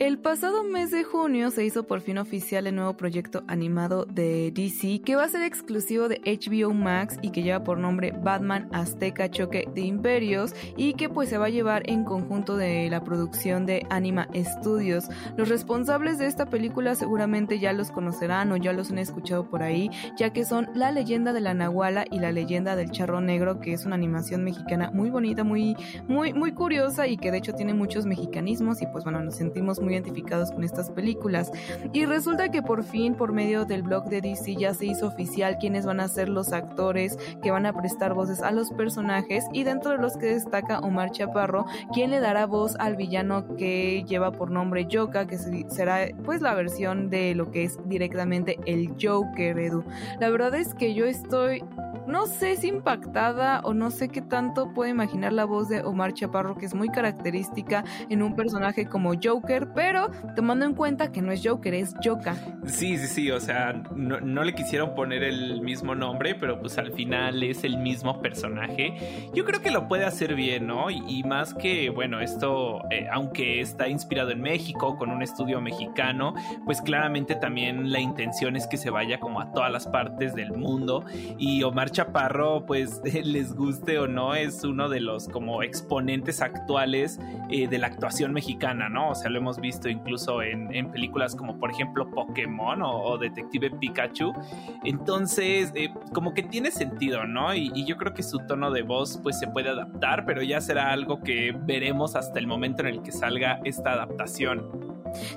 El pasado mes de junio se hizo por fin oficial el nuevo proyecto animado de DC que va a ser exclusivo de HBO Max y que lleva por nombre Batman Azteca Choque de Imperios y que pues se va a llevar en conjunto de la producción de Anima Studios. Los responsables de esta película seguramente ya los conocerán o ya los han escuchado por ahí, ya que son La leyenda de la Nahuala y La leyenda del Charro Negro, que es una animación mexicana muy bonita, muy muy muy curiosa y que de hecho tiene muchos mexicanismos y pues bueno, nos sentimos muy identificados con estas películas. Y resulta que por fin, por medio del blog de DC, ya se hizo oficial quiénes van a ser los actores que van a prestar voces a los personajes y dentro de los que destaca Omar Chaparro, quien le dará voz al villano que lleva por nombre Joka, que será pues la versión de lo que es directamente el Joker, Edu. La verdad es que yo estoy no sé si impactada o no sé qué tanto puedo imaginar la voz de Omar Chaparro, que es muy característica en un personaje como Joker, pero tomando en cuenta que no es Joker, es Joka. Sí, sí, sí, o sea, no, le quisieron poner el mismo nombre, pero pues al final es el mismo personaje. Yo creo que lo puede hacer bien, ¿no? Y, más que, bueno, esto, eh, aunque está inspirado en México, con un estudio mexicano, pues claramente también la intención es que se vaya como a todas las partes del mundo. Y Omar Chaparro, pues les guste o no, es uno de los como exponentes actuales eh, de la actuación mexicana, ¿no? O sea, lo hemos visto incluso en, películas como por ejemplo Pokémon o, Detective Pikachu. Entonces, eh, como que tiene sentido, ¿no? Y, y, yo creo que su tono de voz pues se puede adaptar, pero ya será algo que veremos hasta el momento en el que salga esta adaptación.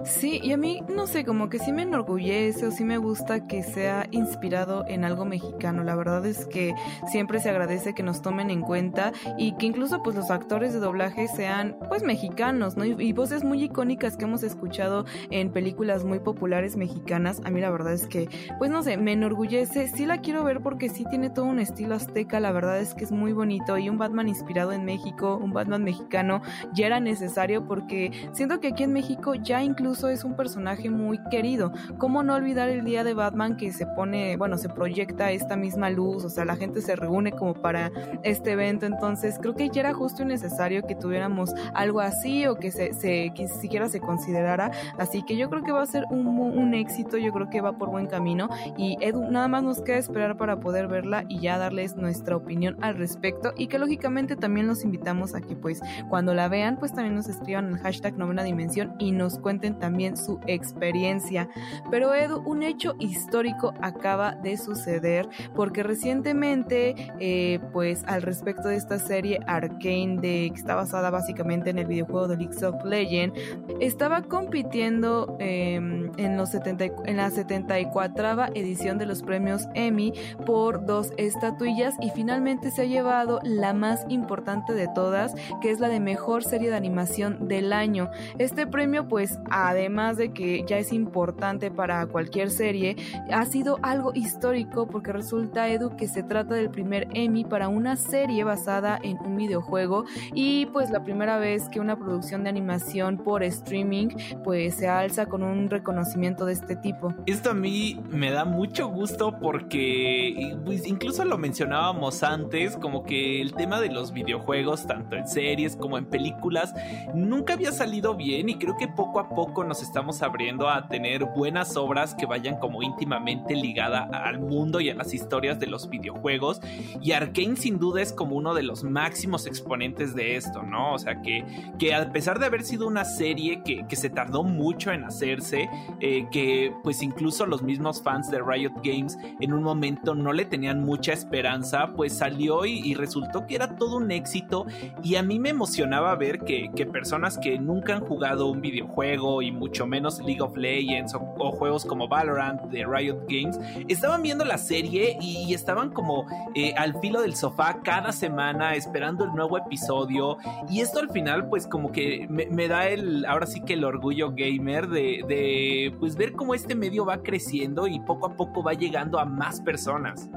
Sí, y a mí, no sé, como que sí me enorgullece o sí me gusta que sea inspirado en algo mexicano. La verdad es que siempre se agradece que nos tomen en cuenta y que incluso pues los actores de doblaje sean pues mexicanos, ¿no? Y, voces muy icónicas que hemos escuchado en películas muy populares mexicanas. A mí la verdad es que, pues no sé, me enorgullece. Sí la quiero ver porque sí tiene todo un estilo azteca. La verdad es que es muy bonito y un Batman inspirado en México, un Batman mexicano, ya era necesario porque siento que aquí en México ya incluso es un personaje muy querido. ¿Cómo no olvidar el día de Batman que se pone, bueno, se proyecta esta misma luz, o sea, la gente se reúne como para este evento, entonces creo que ya era justo y necesario que tuviéramos algo así o que se, que siquiera se considerara, así que yo creo que va a ser un, un éxito, yo creo que va por buen camino. Y Edu, nada más nos queda esperar para poder verla y ya darles nuestra opinión al respecto. Y que lógicamente también los invitamos a que pues cuando la vean pues también nos escriban el hashtag novena dimensión y nos cuenten también su experiencia. Pero Edu, un hecho histórico acaba de suceder porque recientemente, eh, pues al respecto de esta serie Arcane, que está basada básicamente en el videojuego de League of Legends, estaba compitiendo em, en, los 70, en la 74 edición de los premios Emmy por dos estatuillas y finalmente se ha llevado la más importante de todas, que es la de mejor serie de animación del año. Este premio pues además de que ya es importante para cualquier serie, ha sido algo histórico porque resulta, Edu, que se trata del primer Emmy para una serie basada en un videojuego y pues la primera vez que una producción de animación por streaming pues se alza con un reconocimiento de este tipo. Esto a mí me da mucho gusto porque pues, incluso lo mencionábamos antes, como que el tema de los videojuegos, tanto en series como en películas, nunca había salido bien y creo que poco a poco nos estamos abriendo a tener buenas obras que vayan como íntimamente ligada al mundo y a las historias de los videojuegos. Y Arkane sin duda es como uno de los máximos exponentes de esto, ¿no? O sea, que, que a pesar de haber sido una serie que, que se tardó mucho en hacerse, eh, que pues incluso los mismos fans de Riot Games en un momento no le tenían mucha esperanza, pues salió y, resultó que era todo un éxito y a mí me emocionaba ver que, personas que nunca han jugado un videojuego y mucho menos League of Legends o, juegos como Valorant de Riot Games, estaban viendo la serie y, estaban como eh, al filo del sofá cada semana esperando el nuevo episodio y esto al final pues como que me, da el, ahora sí que el orgullo gamer de, de pues ver cómo este medio va creciendo y poco a poco va llegando a más personas.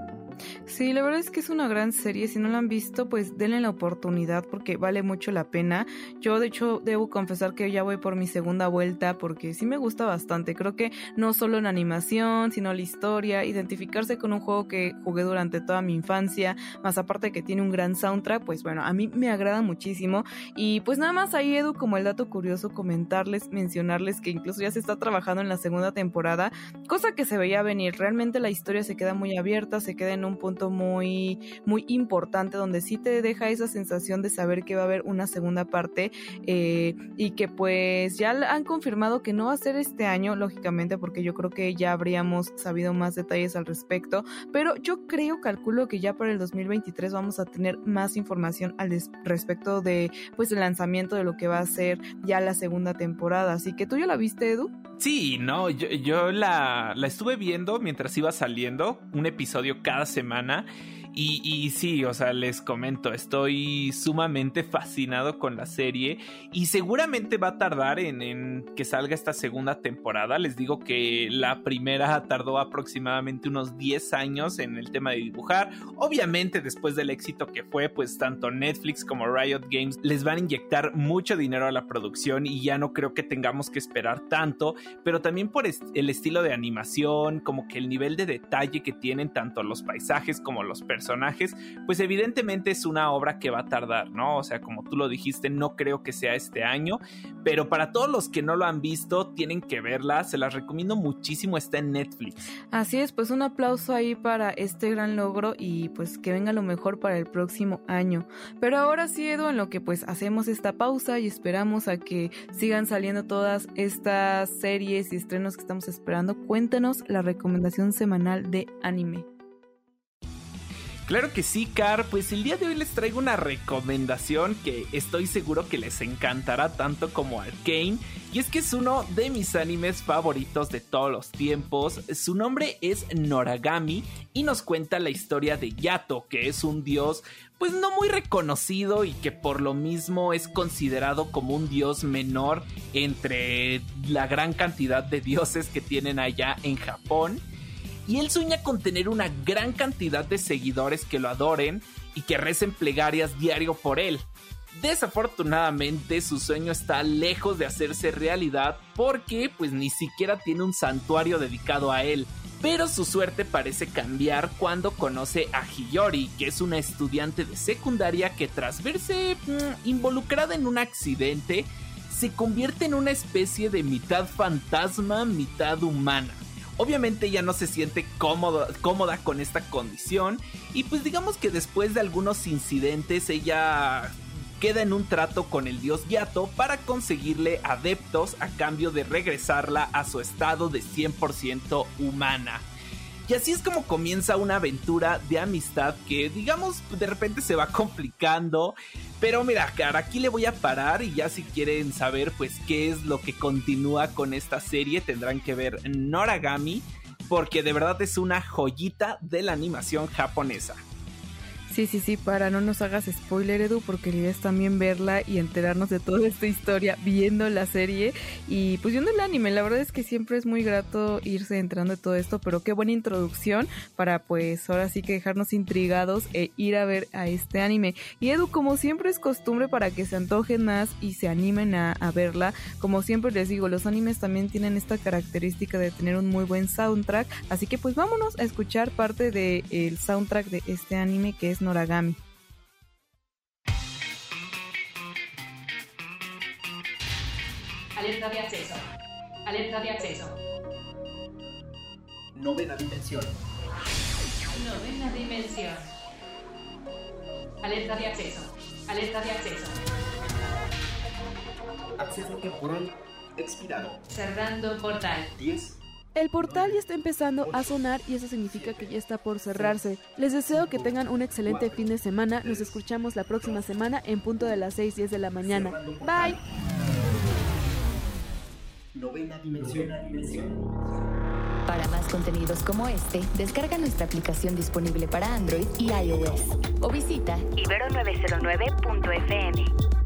Sí, la verdad es que es una gran serie. Si no la han visto, pues denle la oportunidad porque vale mucho la pena. Yo, de hecho, debo confesar que ya voy por mi segunda vuelta porque sí me gusta bastante. Creo que no solo en animación, sino la historia, identificarse con un juego que jugué durante toda mi infancia, más aparte que tiene un gran soundtrack, pues bueno, a mí me agrada muchísimo. Y pues nada más ahí, Edu, como el dato curioso, comentarles, mencionarles que incluso ya se está trabajando en la segunda temporada, cosa que se veía venir. Realmente la historia se queda muy abierta, se queda en un un punto muy, muy importante donde sí te deja esa sensación de saber que va a haber una segunda parte eh, y que pues ya han confirmado que no va a ser este año, lógicamente, porque yo creo que ya habríamos sabido más detalles al respecto, pero yo creo, calculo que ya para el 2023 vamos a tener más información al respecto de pues el lanzamiento de lo que va a ser ya la segunda temporada. Así que tú ya la viste, Edu. Sí, no, yo, yo la, la estuve viendo mientras iba saliendo, un episodio cada semana semana y, sí, o sea, les comento, estoy sumamente fascinado con la serie y seguramente va a tardar en, que salga esta segunda temporada. Les digo que la primera tardó aproximadamente unos 10 años en el tema de dibujar. Obviamente después del éxito que fue, pues tanto Netflix como Riot Games les van a inyectar mucho dinero a la producción y ya no creo que tengamos que esperar tanto, pero también por el estilo de animación, como que el nivel de detalle que tienen tanto los paisajes como los personajes personajes, pues evidentemente es una obra que va a tardar, ¿no? O sea, como tú lo dijiste, no creo que sea este año, pero para todos los que no lo han visto, tienen que verla, se las recomiendo muchísimo, está en Netflix. Así es, pues un aplauso ahí para este gran logro y pues que venga lo mejor para el próximo año. Pero ahora sí, Edu, en lo que pues hacemos esta pausa y esperamos a que sigan saliendo todas estas series y estrenos que estamos esperando, cuéntanos la recomendación semanal de anime. Claro que sí, Car. Pues el día de hoy les traigo una recomendación que estoy seguro que les encantará tanto como Arkane. Y es que es uno de mis animes favoritos de todos los tiempos. Su nombre es Noragami y nos cuenta la historia de Yato, que es un dios pues no muy reconocido y que por lo mismo es considerado como un dios menor entre la gran cantidad de dioses que tienen allá en Japón y él sueña con tener una gran cantidad de seguidores que lo adoren y que recen plegarias diario por él. Desafortunadamente su sueño está lejos de hacerse realidad porque pues ni siquiera tiene un santuario dedicado a él. Pero su suerte parece cambiar cuando conoce a Hiyori, que es una estudiante de secundaria que tras verse mm, involucrada en un accidente, se convierte en una especie de mitad fantasma, mitad humana. Obviamente ella no se siente cómoda con esta condición y pues digamos que después de algunos incidentes ella queda en un trato con el dios Yato para conseguirle adeptos a cambio de regresarla a su estado de 100% humana. Y así es como comienza una aventura de amistad que, digamos, de repente se va complicando. Pero mira, cara, aquí le voy a parar y ya si quieren saber, pues, qué es lo que continúa con esta serie, tendrán que ver Noragami, porque de verdad es una joyita de la animación japonesa. Sí, sí, sí, para no nos hagas spoiler, Edu, porque la idea es también verla y enterarnos de toda esta historia viendo la serie y pues viendo el anime. La verdad es que siempre es muy grato irse entrando de todo esto, pero qué buena introducción para pues ahora sí que dejarnos intrigados e ir a ver a este anime. Y Edu, como siempre es costumbre para que se antojen más y se animen a, verla, como siempre les digo, los animes también tienen esta característica de tener un muy buen soundtrack, así que pues vámonos a escuchar parte del soundtrack de este anime que es Noragami. Alerta de acceso. Alerta de acceso. Novena dimensión. Novena dimensión. Alerta de acceso. Alerta de acceso. Acceso temporal expirado. Cerrando portal. 10. El portal ya está empezando a sonar y eso significa que ya está por cerrarse. Les deseo que tengan un excelente fin de semana. Nos escuchamos la próxima semana en punto de las 6:10 de la mañana. Bye. Novena dimensión. Para más contenidos como este, descarga nuestra aplicación disponible para Android y iOS o visita ibero909.fm.